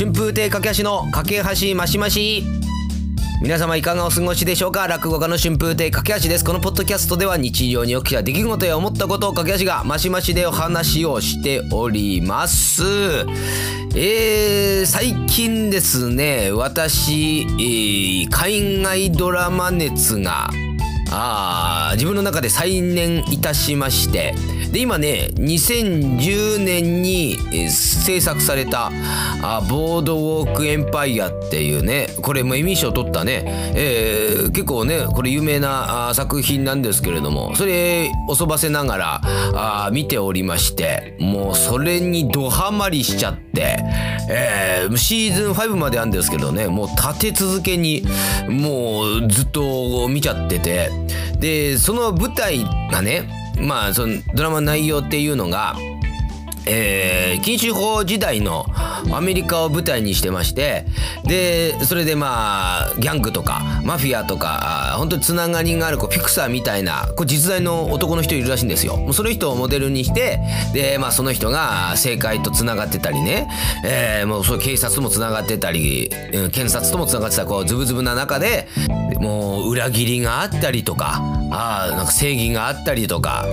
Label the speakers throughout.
Speaker 1: 春風亭架橋の架け橋マシマシ。皆様いかがお過ごしでしょうか？落語家の春風亭架橋です。このポッドキャストでは日常に起きた出来事や思ったことを架橋がマシマシでお話をしております。えー、最近ですね私、えー、海外ドラマ熱があ自分の中で再燃いたしまして。で今ね2010年に制作されたあボードウォークエンパイアっていうねこれもエミー賞取ったね、えー、結構ねこれ有名な作品なんですけれどもそれおそばせながらあ見ておりましてもうそれにドハマりしちゃって、えー、シーズン5まであるんですけどねもう立て続けにもうずっと見ちゃっててでその舞台がねまあそのドラマの内容っていうのがえー、禁酒法時代のアメリカを舞台にしてましてでそれでまあギャングとかマフィアとか本当につながりがあるこうピクサーみたいなこう実在の男の人いるらしいんですよ。その人をモデルにしてで、まあ、その人が政界とつながってたりね、えー、もうそう警察ともつながってたり検察ともつながってたこうズブズブな中でもう裏切りがあったりとかあか正義があったりとか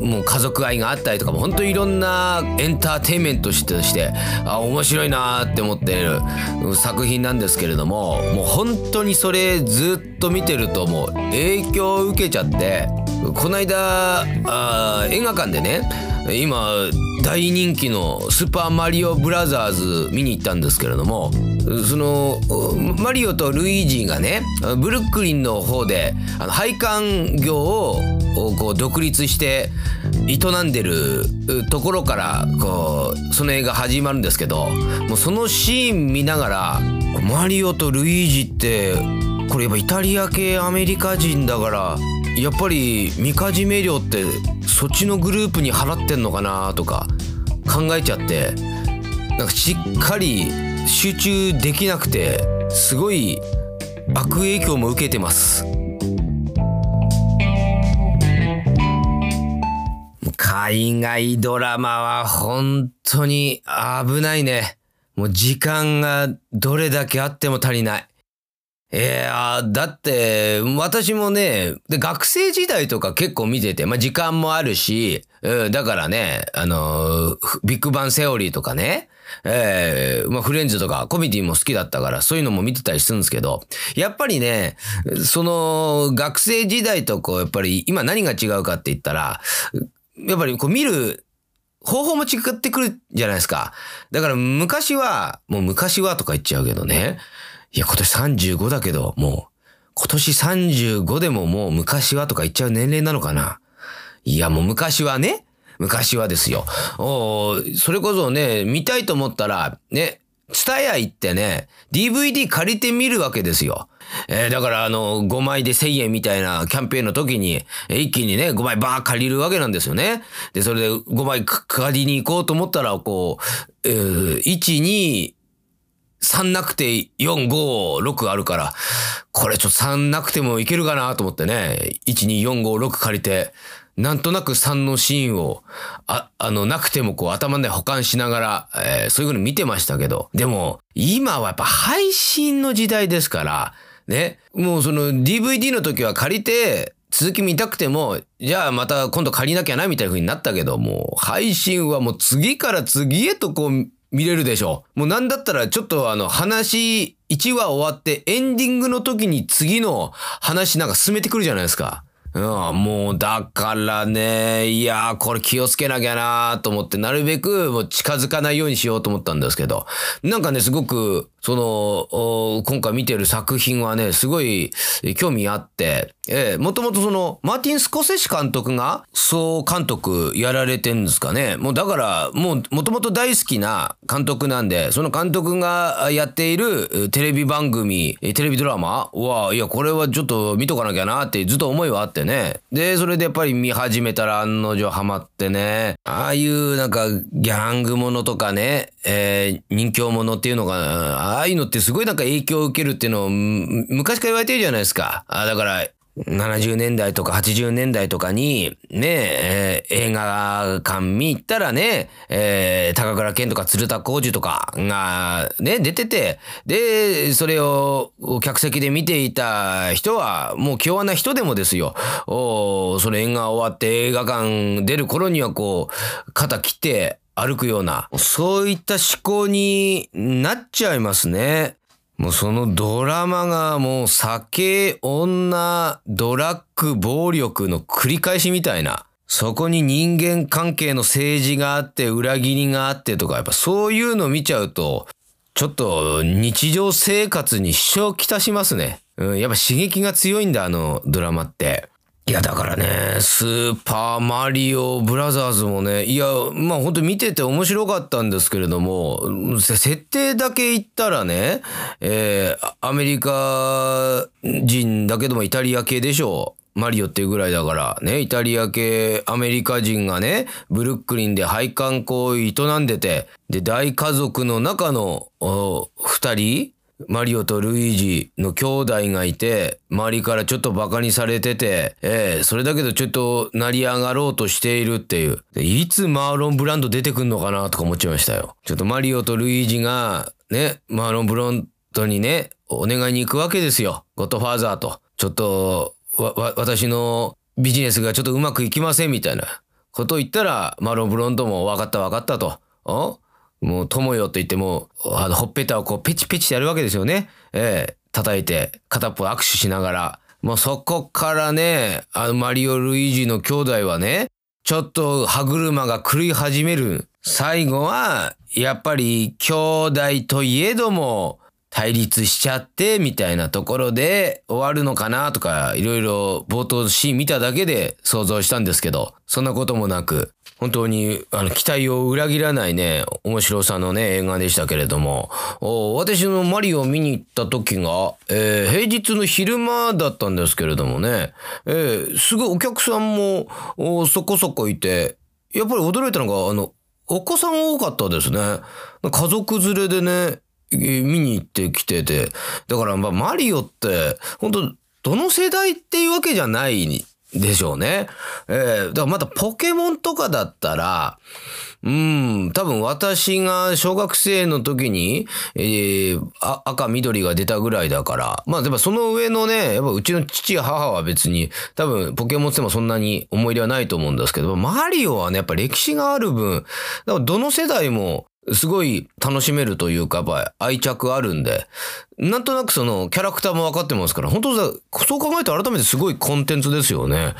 Speaker 1: もう家族愛があったりとかも本当にいろんなエンターテインメントとしてあ面白いなって思ってる作品なんですけれどももう本当にそれずっと見てるともう影響を受けちゃってこの間あ映画館でね今大人気の「スーパーマリオブラザーズ」見に行ったんですけれどもそのマリオとルイージがねブルックリンの方であの配管業をこう独立して営んでるところからこうその映画始まるんですけどもうそのシーン見ながらマリオとルイージってこれやっぱイタリア系アメリカ人だからやっぱりみかじめ料ってそっちのグループに払ってんのかなとか考えちゃってなんかしっかり集中できなくてすごい悪影響も受けてます。海外ドラマは本当に危ないね。もう時間がどれだけあっても足りない。いやだって、私もね、で、学生時代とか結構見てて、まあ、時間もあるし、うん、だからね、あのビッグバンセオリーとかね、えー、まあ、フレンズとかコメディも好きだったから、そういうのも見てたりするんですけど、やっぱりね、その、学生時代とこう、やっぱり今何が違うかって言ったら、やっぱりこう見る方法も違ってくるじゃないですか。だから昔は、もう昔はとか言っちゃうけどね、いや、今年35だけど、もう、今年35でももう昔はとか言っちゃう年齢なのかないや、もう昔はね、昔はですよ。おそれこそね、見たいと思ったら、ね、ツタヤ行ってね、DVD 借りてみるわけですよ。えー、だからあの、5枚で1000円みたいなキャンペーンの時に、一気にね、5枚バー借りるわけなんですよね。で、それで5枚借りに行こうと思ったら、こう、えー、1、2、3なくて4、5、6あるから、これちょっと3なくてもいけるかなと思ってね、1、2、4、5、6借りて、なんとなく3のシーンを、あ、あの、なくてもこう頭で保管しながら、えー、そういう風に見てましたけど、でも、今はやっぱ配信の時代ですから、ね、もうその DVD の時は借りて、続き見たくても、じゃあまた今度借りなきゃなみたいな風になったけど、もう配信はもう次から次へとこう見れるでしょう。もうなんだったらちょっとあの話1話終わってエンディングの時に次の話なんか進めてくるじゃないですか。うん、もう、だからね、いやこれ気をつけなきゃなと思って、なるべくもう近づかないようにしようと思ったんですけど、なんかね、すごく、その、今回見てる作品はね、すごい興味あって、えー、もともとその、マーティン・スコセッシ監督が、総監督やられてんですかね。もうだから、もう、もともと大好きな監督なんで、その監督がやっているテレビ番組、テレビドラマは、いや、これはちょっと見とかなきゃなってずっと思いはあってね。で、それでやっぱり見始めたら案の定ハマってね、ああいうなんか、ギャングものとかね、えー、人形ものっていうのが、ああいうのってすごいなんか影響を受けるっていうのを昔から言われてるじゃないですか。あだから、70年代とか80年代とかに、ね、えー映画館見行ったらね、えー高倉健とか鶴田浩二とかがね、出てて、で、それを客席で見ていた人は、もう気弱な人でもですよ、おその映画終わって映画館出る頃にはこう、肩切って歩くような、そういった思考になっちゃいますね。もうそのドラマがもう酒、女、ドラッグ、暴力の繰り返しみたいな。そこに人間関係の政治があって、裏切りがあってとか、やっぱそういうの見ちゃうと、ちょっと日常生活に支障をきたしますね。うん、やっぱ刺激が強いんだ、あのドラマって。いや、だからね、スーパーマリオブラザーズもね、いや、まあ本当見てて面白かったんですけれども、設定だけ言ったらね、えーアメリカ人だけどもイタリア系でしょう。マリオっていうぐらいだから、ね、イタリア系アメリカ人がね、ブルックリンで配管工を営んでて、で、大家族の中の二人、マリオとルイージの兄弟がいて、周りからちょっとバカにされてて、ええそれだけどちょっと成り上がろうとしているっていう。でいつマーロン・ブランド出てくんのかなとか思っちゃいましたよ。ちょっとマリオとルイージが、ね、マーロン・ブランドにね、お願いに行くわけですよ。ゴッドファーザーと。ちょっと、わ、わ、私のビジネスがちょっとうまくいきませんみたいなことを言ったら、マーロン・ブロンドも分かった分かったと。もう友よと言っても、あの、ほっぺたをこうペチペチやるわけですよね。ええ叩いて、片っぽ握手しながら。もうそこからね、あの、マリオ・ルイージの兄弟はね、ちょっと歯車が狂い始める。最後は、やっぱり兄弟といえども、対立しちゃって、みたいなところで終わるのかなとか、いろいろ冒頭シーン見ただけで想像したんですけど、そんなこともなく、本当にあの期待を裏切らないね、面白さのね、映画でしたけれども、私のマリオを見に行った時が、えー平日の昼間だったんですけれどもね、えーすごいお客さんもそこそこいて、やっぱり驚いたのが、あの、お子さん多かったですね。家族連れでね、見に行ってきてて。だから、まあ、マリオって、本当どの世代っていうわけじゃないでしょうね。えーだからまたポケモンとかだったら、うん、多分私が小学生の時に、えー赤緑が出たぐらいだから、まあでもその上のね、やっぱうちの父母は別に、多分ポケモンってもそんなに思い入れはないと思うんですけど、マリオはね、やっぱ歴史がある分、だからどの世代もすごい楽しめるというか、やっぱ愛着あるんで、なんとなくそのキャラクターも分かってますから、本当だ、そう考えると改めてすごいコンテンツですよね。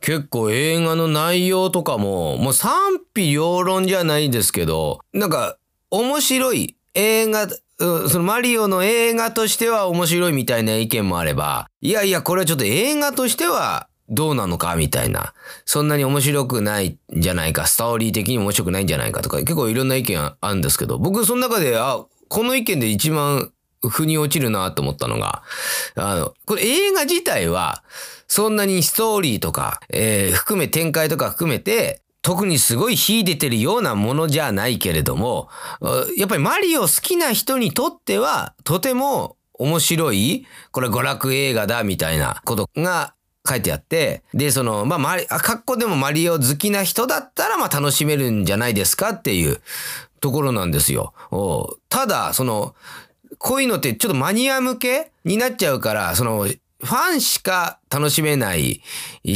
Speaker 1: 結構映画の内容とかも、もう賛否両論じゃないですけど、なんか面白い映画、そのマリオの映画としては面白いみたいな意見もあれば、いやいや、これはちょっと映画としてはどうなのかみたいな。そんなに面白くないんじゃないか、ストーリー的に面白くないんじゃないかとか、結構いろんな意見あるんですけど、僕その中で、あ、この意見で一番腑に落ちるなと思ったのが、あの、これ映画自体は、そんなにストーリーとか、えー含め展開とか含めて、特にすごい秀でてるようなものじゃないけれども、やっぱりマリオ好きな人にとっては、とても面白い、これ娯楽映画だみたいなことが書いてあって、で、その、まあ、マリ、あ、かっこでもマリオ好きな人だったら、まあ、楽しめるんじゃないですかっていうところなんですよ。ただ、その、こういうのってちょっとマニア向けになっちゃうから、その、ファンしか楽しめない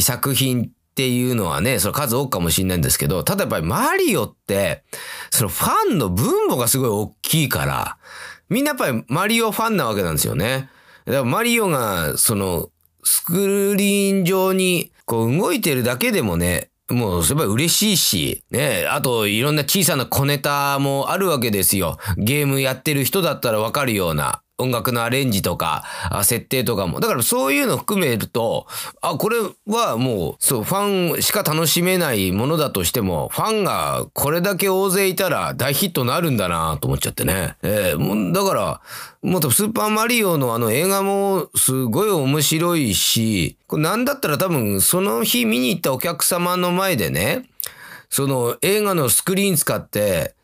Speaker 1: 作品っていうのはね、その数多くかもしれないんですけど、ただやっぱりマリオって、そのファンの分母がすごい大きいから、みんなやっぱりマリオファンなわけなんですよね。だからマリオが、その、スクリーン上にこう動いてるだけでもね、もうすごい嬉しいし、ね、あといろんな小さな小ネタもあるわけですよ。ゲームやってる人だったらわかるような。音楽のアレンジとか、あ設定とかも。だからそういうの含めると、あ、これはもう、そう、ファンしか楽しめないものだとしても、ファンがこれだけ大勢いたら大ヒットなるんだなと思っちゃってね。えーもうだから、もっとスーパーマリオのあの映画もすごい面白いし、これなんだったら多分その日見に行ったお客様の前でね、その映画のスクリーン使って、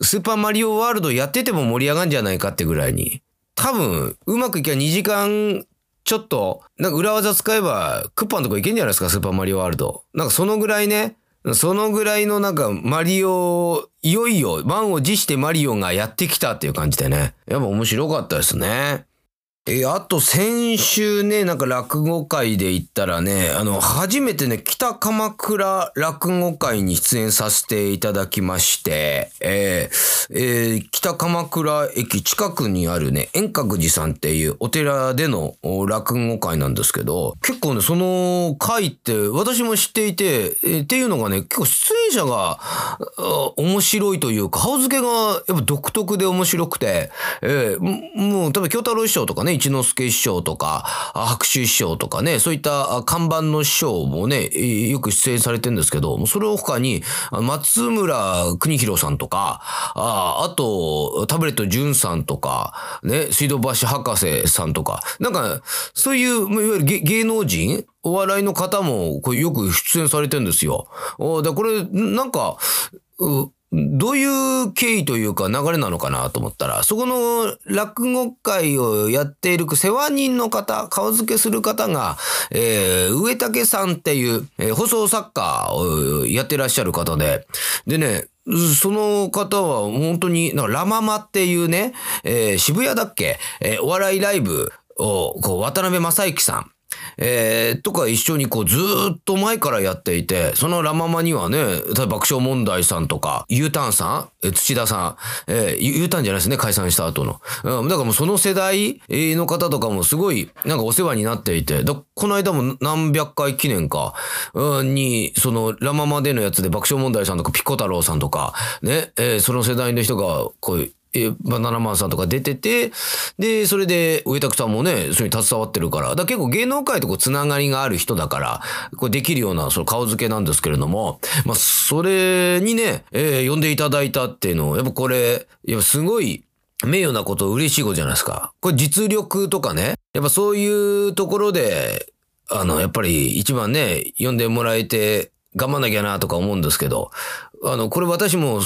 Speaker 1: スーパーマリオワールドやってても盛り上がるんじゃないかってぐらいに。多分、うまくいけば2時間ちょっと、なんか裏技使えば、クッパのとこ行けんじゃないですか、スーパーマリオワールド。なんかそのぐらいね、そのぐらいのなんかマリオ、いよいよ満を持してマリオがやってきたっていう感じでね。やっぱ面白かったですね。えあと先週ね、なんか落語会で言ったらね、あの、初めてね、北鎌倉落語会に出演させていただきまして、えーえー、北鎌倉駅近くにあるね、円覚寺さんっていうお寺での落語会なんですけど、結構ね、その会って私も知っていて、えー、っていうのがね、結構出演者が面白いというか、顔付けがやっぱ独特で面白くて、えー、もう多分京太郎師匠とかね、一之輔師匠とか、白秋師匠とかね、そういった看板の師匠もね、よく出演されてるんですけど、それを他に、松村邦弘さんとか、ああと、タブレット淳さんとか、ね、水道橋博士さんとか、なんか、そういう、いわゆる芸能人お笑いの方もこれよく出演されてるんですよ。だこれ、なんか、どういう経緯というか流れなのかなと思ったら、そこの落語会をやっている世話人の方、顔付けする方が、えー、上竹さんっていう、えー、放送作家をやってらっしゃる方で、でね、その方は本当に、ラママっていうね、えー、渋谷だっけ、えー、お笑いライブを、こう、渡辺正行さん、えー、とか一緒にこうずっと前からやっていて、そのラママにはね、例えば爆笑問題さんとか、U ターンさん、土田さん、えー、U ターンじゃないですね、解散した後の。うん、だからもうその世代の方とかもすごいなんかお世話になっていて、だこの間も何百回記念か、うん、に、そのラママでのやつで爆笑問題さんとかピコ太郎さんとか、ね、えー、その世代の人がこうえバナナマンさんとか出てて、で、それで、上田さんもね、それに携わってるから、だから結構芸能界とこうつながりがある人だから、これできるような、その顔付けなんですけれども、まあ、それにね、えー、呼んでいただいたっていうのを、やっぱこれ、やっぱすごい、名誉なこと、嬉しいことじゃないですか。これ実力とかね、やっぱそういうところで、あの、やっぱり一番ね、呼んでもらえて、頑張んなきゃなとか思うんですけど、あの、これ私も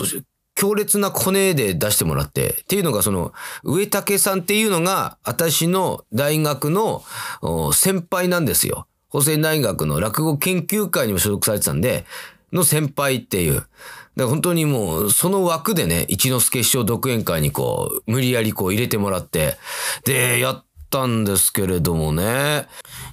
Speaker 1: 強烈なコネで出してもらって、っていうのがその、上竹さんっていうのが、私の大学の先輩なんですよ。法政大学の落語研究会にも所属されてたんで、の先輩っていう。だから本当にもう、その枠でね、一之輔師匠独演会にこう、無理やりこう入れてもらって、で、やったんですけれどもね。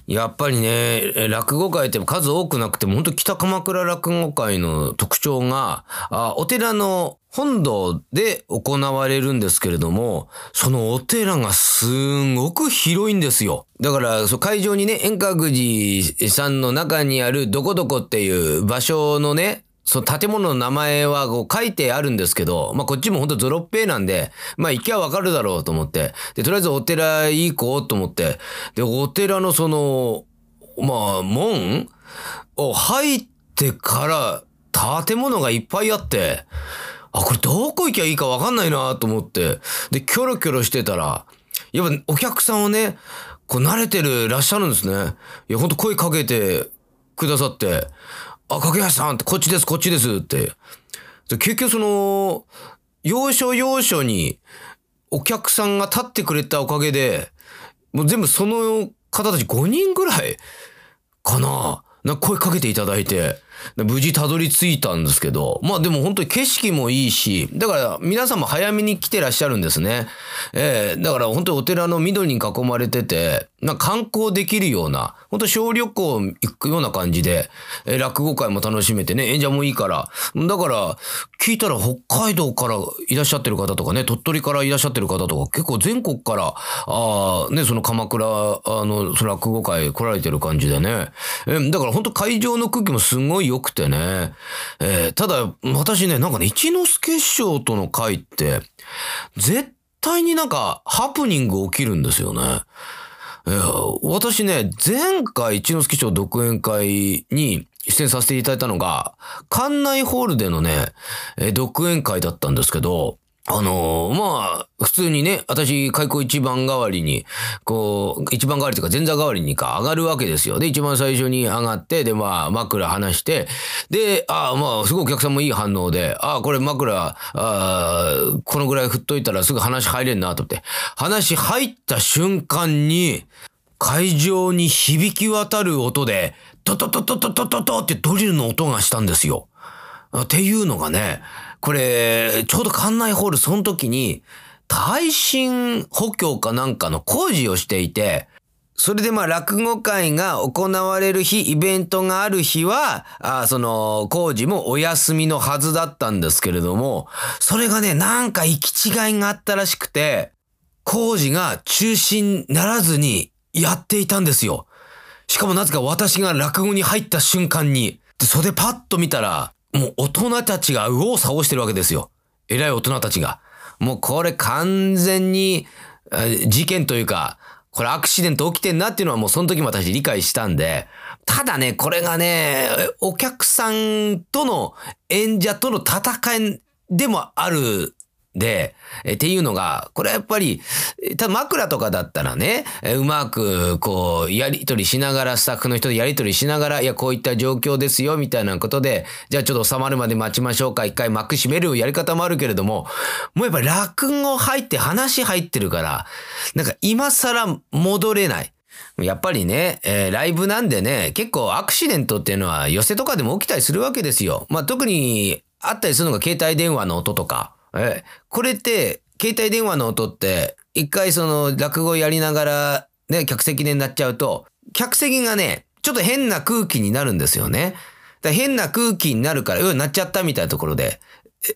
Speaker 1: やっぱりね、落語会って数多くなくても、本当北鎌倉落語会の特徴が、あお寺の本堂で行われるんですけれども、そのお寺がすんごく広いんですよ。だから、そ会場にね、円覚寺さんの中にあるどこどこっていう場所のね、その建物の名前はこう書いてあるんですけど、まあこっちもほんとゾロッペーなんで、まあ行きゃわかるだろうと思って、で、とりあえずお寺行こうと思って、で、お寺のその、まあ門を入ってから建物がいっぱいあって、あ、これどこ行きゃいいかわかんないなと思って、で、キョロキョロしてたら、やっぱお客さんをね、こう慣れてるらっしゃるんですね。いや、ほんと声かけてくださって、あ、かけやさんって、こっちです、こっちですって。結局その、要所要所にお客さんが立ってくれたおかげで、もう全部その方たち5人ぐらいかな。な声かけていただいて、無事たどり着いたんですけど、まあでも本当に景色もいいし、だから皆さんも早めに来てらっしゃるんですね。ええー、だから本当にお寺の緑に囲まれてて、な観光できるような、本当小旅行行くような感じで、え、落語会も楽しめてね、演者もいいから。だから、聞いたら北海道からいらっしゃってる方とかね、鳥取からいらっしゃってる方とか、結構全国から、あ、ね、その鎌倉、あの、その落語会来られてる感じでね。え、だから本当会場の空気もすごい良くてね。えー、ただ、私ね、なんかね、一之輔師匠との会って、絶対になんかハプニング起きるんですよね。えー、私ね、前回一之輔賞独演会に出演させていただいたのが、館内ホールでのね、独演会だったんですけど、あのー、まあ、普通にね、私、開口一番代わりに、こう、一番代わりというか前座代わりにか上がるわけですよ。で、一番最初に上がって、で、まあ、枕離して、で、ああ、まあ、すごいお客さんもいい反応で、ああ、これ枕、ああ、このぐらい振っといたらすぐ話入れんなと思って、話入った瞬間に、会場に響き渡る音で、トトトトトトトトってドリルの音がしたんですよ。っていうのがね、これ、ちょうど館内ホール、その時に、耐震補強かなんかの工事をしていて、それでまあ落語会が行われる日、イベントがある日は、あその工事もお休みのはずだったんですけれども、それがね、なんか行き違いがあったらしくて、工事が中止にならずにやっていたんですよ。しかもなぜか私が落語に入った瞬間に、で袖パッと見たら、もう大人たちが右往左往してるわけですよ。偉い大人たちが。もうこれ完全に事件というか、これアクシデント起きてんなっていうのはもうその時も私理解したんで、ただね、これがね、お客さんとの演者との戦いでもあるで、えっていうのが、これはやっぱり、ただ枕とかだったらね、うまく、こう、やりとりしながら、スタッフの人でやりとりしながら、いや、こういった状況ですよ、みたいなことで、じゃあちょっと収まるまで待ちましょうか、一回幕閉めるやり方もあるけれども、もうやっぱり落語入って話入ってるから、なんか今更戻れない。やっぱりね、えー、ライブなんでね、結構アクシデントっていうのは寄せとかでも起きたりするわけですよ。まあ特にあったりするのが携帯電話の音とか。え、これって、携帯電話の音って、一回その落語やりながら、ね、客席でなっちゃうと、客席がね、ちょっと変な空気になるんですよね。だ変な空気になるから、うわ、なっちゃったみたいなところで。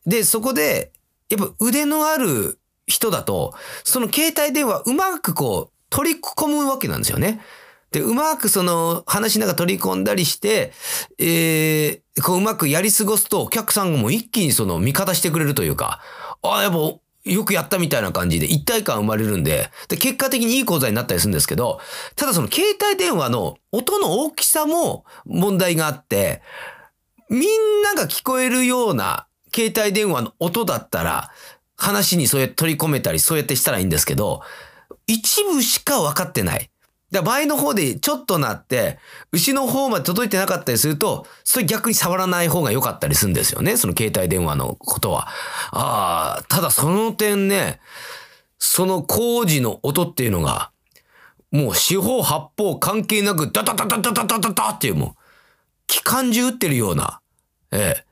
Speaker 1: で、そこで、やっぱ腕のある人だと、その携帯電話うまくこう、取り込むわけなんですよね。で、うまくその話しながら取り込んだりして、えー、こううまくやり過ごすとお客さんも一気にその味方してくれるというか、ああ、やっぱよくやったみたいな感じで一体感生まれるんで、で、結果的にいい講座になったりするんですけど、ただその携帯電話の音の大きさも問題があって、みんなが聞こえるような携帯電話の音だったら、話にそうやって取り込めたり、そうやってしたらいいんですけど、一部しか分かってない。で、前の方でちょっとなって、牛の方まで届いてなかったりすると、それ逆に触らない方が良かったりするんですよね。その携帯電話のことは。ああ、ただその点ね、その工事の音っていうのが、もう四方八方関係なく、ダダダダダダダダダっていうもう、機関銃撃ってるような、ええ、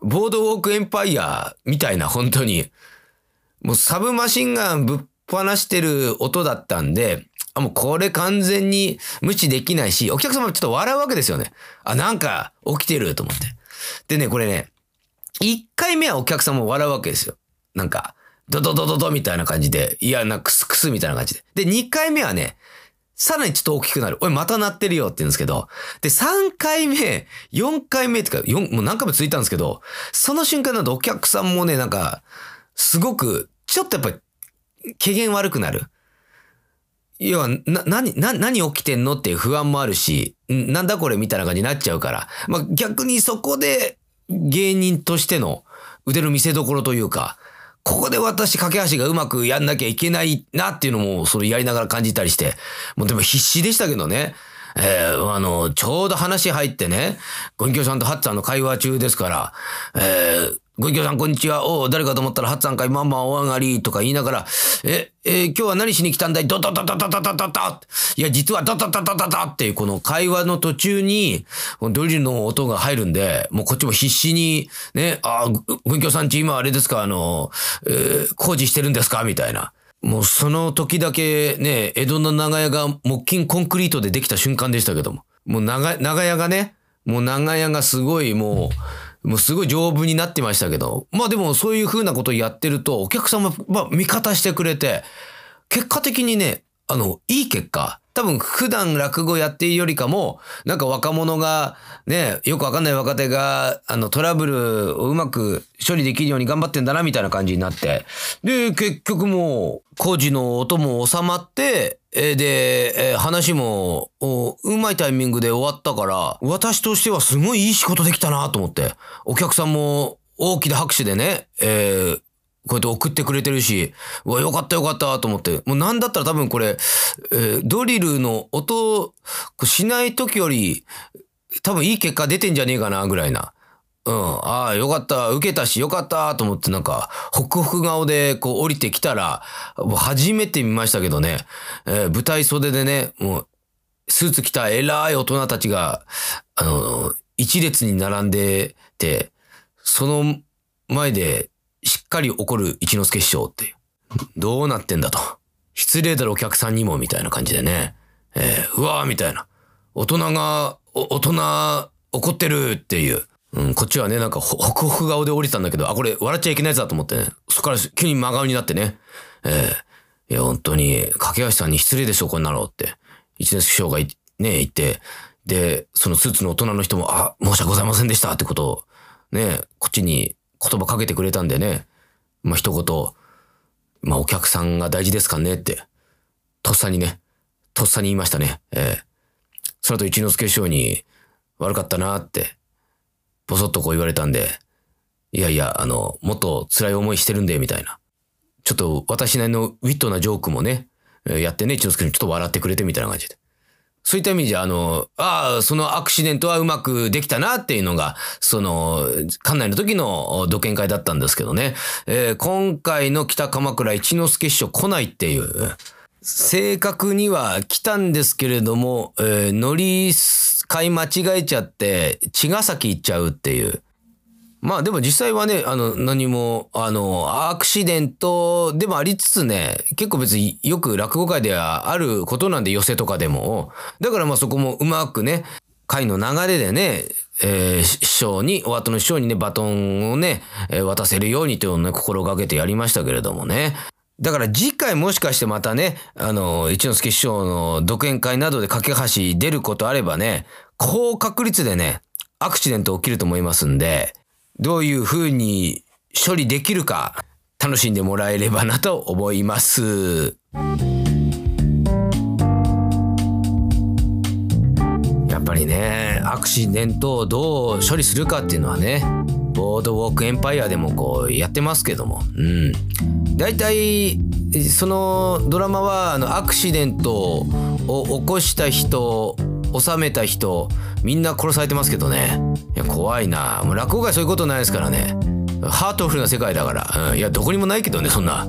Speaker 1: ボードウォークエンパイアみたいな本当に、もうサブマシンガンぶっ放してる音だったんで、あ、もうこれ完全に無視できないし、お客様もちょっと笑うわけですよね。あ、なんか起きてると思って。でね、これね、1回目はお客さんも笑うわけですよ。なんか、ドドドドドみたいな感じで、いや、なんか、クスクスみたいな感じで。で、2回目はね、さらにちょっと大きくなる。おい、また鳴ってるよって言うんですけど。で、3回目、4回目ってか、4、もう何回も続いたんですけど、その瞬間だとお客さんもね、なんか、すごく、ちょっとやっぱり、機嫌悪くなる。要は、な、何、何起きてんのっていう不安もあるし、なんだこれみたいな感じになっちゃうから。まあ、逆にそこで芸人としての腕の見せ所というか、ここで私、架け橋がうまくやんなきゃいけないなっていうのも、それやりながら感じたりして、もうでも必死でしたけどね。えー、あの、ちょうど話入ってね、ご隠居さんとハッツァンの会話中ですから、えー、ご隠居さんこんにちは。お誰かと思ったらハッツァン会まんまお上がりとか言いながら、え、えー、今日は何しに来たんだい？ドドドドドドドドドいや、実はドドドドドドっていうこの会話の途中に、ドリルの音が入るんで、もうこっちも必死に、ね、あ、ご隠居さんち今あれですか、あの、えー、工事してるんですか？みたいな。もうその時だけね、江戸の長屋が木筋コンクリートでできた瞬間でしたけども。もう長、長屋がね、もう長屋がすごいもう、もうすごい丈夫になってましたけど、まあでもそういう風なことをやってると、お客様、まあ味方してくれて、結果的にね、あの、いい結果、多分普段落語やっているよりかも、なんか若者が、ね、よくわかんない若手が、あの、トラブルをうまく処理できるように頑張ってんだな、みたいな感じになって。で、結局もう、工事の音も収まって、えで、え話も、うまいタイミングで終わったから、私としてはすごいいい仕事できたなと思って。お客さんも大きな拍手でね、えー、こうやって送ってくれてるし、うわ、よかったよかったと思って。もうなんだったら多分これ、えー、ドリルの音しない時より、多分いい結果出てんじゃねえかな、ぐらいな。うん。ああ、よかった。受けたし、よかったと思ってなんか、ホクホク顔でこう降りてきたら、もう初めて見ましたけどね、えー、舞台袖でね、もうスーツ着た偉い大人たちが、あの、一列に並んでて、その前でしっかり怒る一之輔師匠って、どうなってんだと。失礼だろお客さんにもみたいな感じでね。えー、うわーみたいな。大人が、大人怒ってるっていう。うん、こっちはね、なんかホクホク顔で降りたんだけど、あ、これ笑っちゃいけないやつだと思ってね。そこから急に真顔になってね。えー、いや、本当に、架橋さんに失礼でしょ、こんなのって。一年師匠がね、言って、で、そのスーツの大人の人も、あ、申し訳ございませんでしたってことを、ね、こっちに言葉かけてくれたんでね、まあ、一言、まあ、お客さんが大事ですかねって、とっさにね、とっさに言いましたね。えー、その後一之輔師匠に、悪かったなって、ぼそっとこう言われたんで、いやいや、あの、もっと辛い思いしてるんで、みたいな。ちょっと私なりのウィットなジョークもね、やってね、一之輔にちょっと笑ってくれてみたいな感じで。そういった意味じゃ、あの、ああ、そのアクシデントはうまくできたなっていうのが、その、館内の時の土研会だったんですけどね。えー、今回の北鎌倉一之輔師匠来ないっていう。正確には来たんですけれども、えー、乗り買い間違えちゃって、茅ヶ崎行っちゃうっていう。まあでも実際はね、あの、何も、あの、アクシデントでもありつつね、結構別によく落語界ではあることなんで、寄せとかでも。だからまあそこもうまくね、会の流れでね、えー、師匠に、お後の師匠にね、バトンをね、えー、渡せるようにというのをね、心がけてやりましたけれどもね。だから次回もしかしてまたね、あの、一之輔師匠の独演会などで架け橋出ることあればね、高確率でね、アクシデント起きると思いますんで、どういう風に処理できるか楽しんでもらえればなと思います。やっぱりね、アクシデントをどう処理するかっていうのはね、ボードウォークエンパイアでもこうやってますけども、うん。大体、そのドラマはあのアクシデントを起こした人収めた人みんな殺されてますけどね。いや怖いな。もう落語界そういうことないですからね。ハートフルな世界だから、うん、いやどこにもないけどねそんな。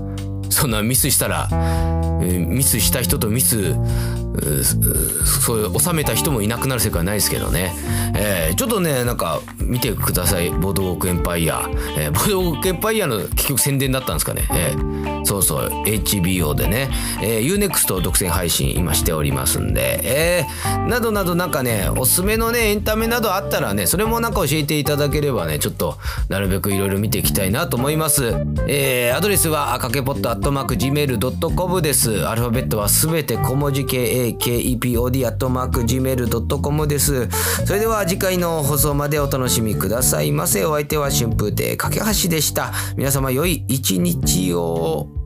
Speaker 1: そんなミスしたら。ミスした人とミスそういう収めた人もいなくなる世界ないですけどね、えー、ちょっとねなんか見てください。ボードウォークエンパイア、えー、ボードウォークエンパイアの結局宣伝だったんですかね、えー、そうそう。HBO でね、えー、UNEXT 独占配信今しておりますんで、えー、などなどなんかねおすすめのねエンタメなどあったらねそれもなんか教えていただければねちょっとなるべくいろいろ見ていきたいなと思います、えー、アドレスはかけぽっとアットマーク Gmail.com です。アルファベットはすべて小文字系 akepod.gmail.com です。それでは次回の放送までお楽しみくださいませ。お相手は春風亭架橋でした。皆様良い一日を。